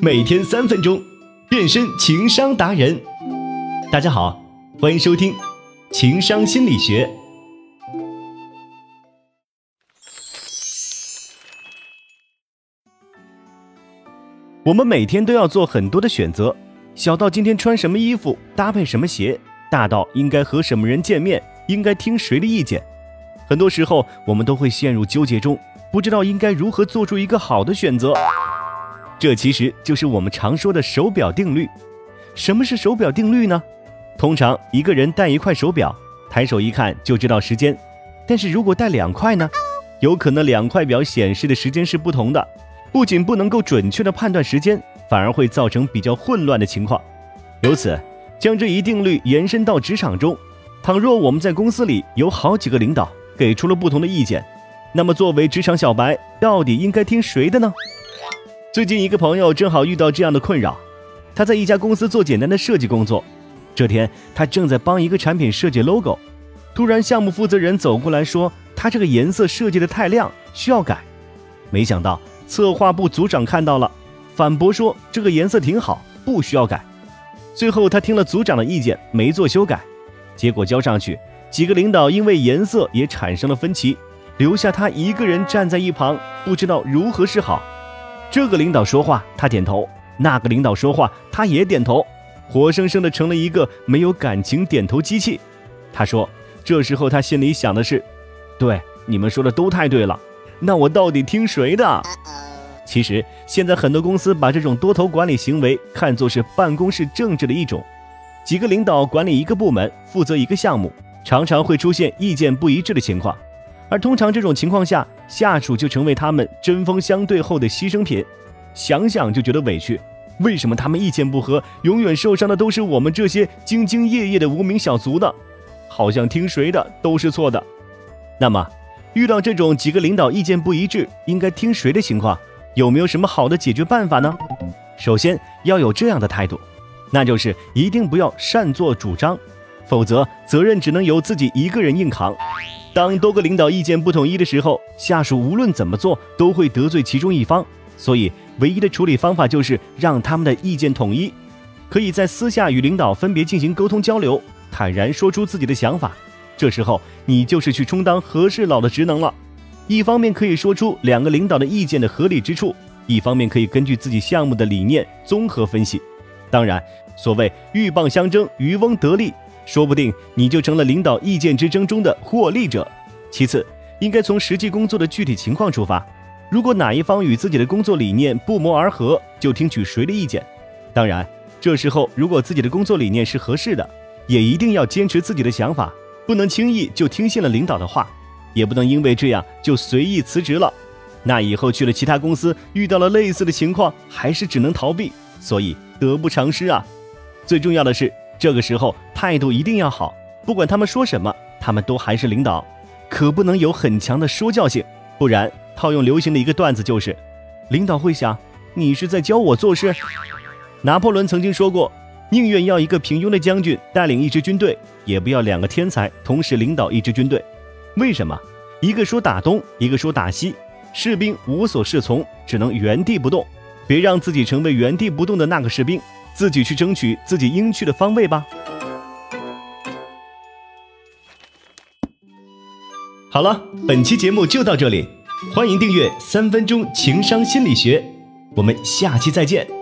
每天三分钟，变身情商达人。大家好，欢迎收听《情商心理学》。我们每天都要做很多的选择，小到今天穿什么衣服、搭配什么鞋，大到应该和什么人见面、应该听谁的意见。很多时候，我们都会陷入纠结中，不知道应该如何做出一个好的选择。这其实就是我们常说的手表定律。什么是手表定律呢？通常一个人戴一块手表，抬手一看就知道时间。但是如果戴两块呢？有可能两块表显示的时间是不同的。不仅不能够准确的判断时间，反而会造成比较混乱的情况。由此，将这一定律延伸到职场中，倘若我们在公司里有好几个领导给出了不同的意见，那么作为职场小白，到底应该听谁的呢？最近一个朋友正好遇到这样的困扰，他在一家公司做简单的设计工作，这天他正在帮一个产品设计 logo，突然项目负责人走过来说，他这个颜色设计的太亮，需要改。没想到。策划部组长看到了，反驳说这个颜色挺好，不需要改。最后他听了组长的意见，没做修改。结果交上去，几个领导因为颜色也产生了分歧，留下他一个人站在一旁，不知道如何是好。这个领导说话，他点头；那个领导说话，他也点头，活生生的成了一个没有感情点头机器。他说，这时候他心里想的是：对，你们说的都太对了。那我到底听谁的？其实现在很多公司把这种多头管理行为看作是办公室政治的一种，几个领导管理一个部门，负责一个项目，常常会出现意见不一致的情况，而通常这种情况下，下属就成为他们针锋相对后的牺牲品。想想就觉得委屈，为什么他们意见不合，永远受伤的都是我们这些兢兢业业的无名小卒呢？好像听谁的都是错的。那么。遇到这种几个领导意见不一致，应该听谁的情况，有没有什么好的解决办法呢？首先要有这样的态度，那就是一定不要擅作主张，否则责任只能由自己一个人硬扛。当多个领导意见不统一的时候，下属无论怎么做都会得罪其中一方，所以唯一的处理方法就是让他们的意见统一，可以在私下与领导分别进行沟通交流，坦然说出自己的想法。这时候，你就是去充当和事佬的职能了。一方面可以说出两个领导的意见的合理之处，一方面可以根据自己项目的理念综合分析。当然，所谓鹬蚌相争，渔翁得利，说不定你就成了领导意见之争中的获利者。其次，应该从实际工作的具体情况出发。如果哪一方与自己的工作理念不谋而合，就听取谁的意见。当然，这时候如果自己的工作理念是合适的，也一定要坚持自己的想法。不能轻易就听信了领导的话，也不能因为这样就随意辞职了。那以后去了其他公司，遇到了类似的情况，还是只能逃避，所以得不偿失啊。最重要的是，这个时候态度一定要好，不管他们说什么，他们都还是领导，可不能有很强的说教性，不然套用流行的一个段子就是，领导会想你是在教我做事。拿破仑曾经说过。宁愿要一个平庸的将军带领一支军队，也不要两个天才同时领导一支军队。为什么？一个说打东，一个说打西，士兵无所适从，只能原地不动。别让自己成为原地不动的那个士兵，自己去争取自己应去的方位吧。好了，本期节目就到这里，欢迎订阅《三分钟情商心理学》，我们下期再见。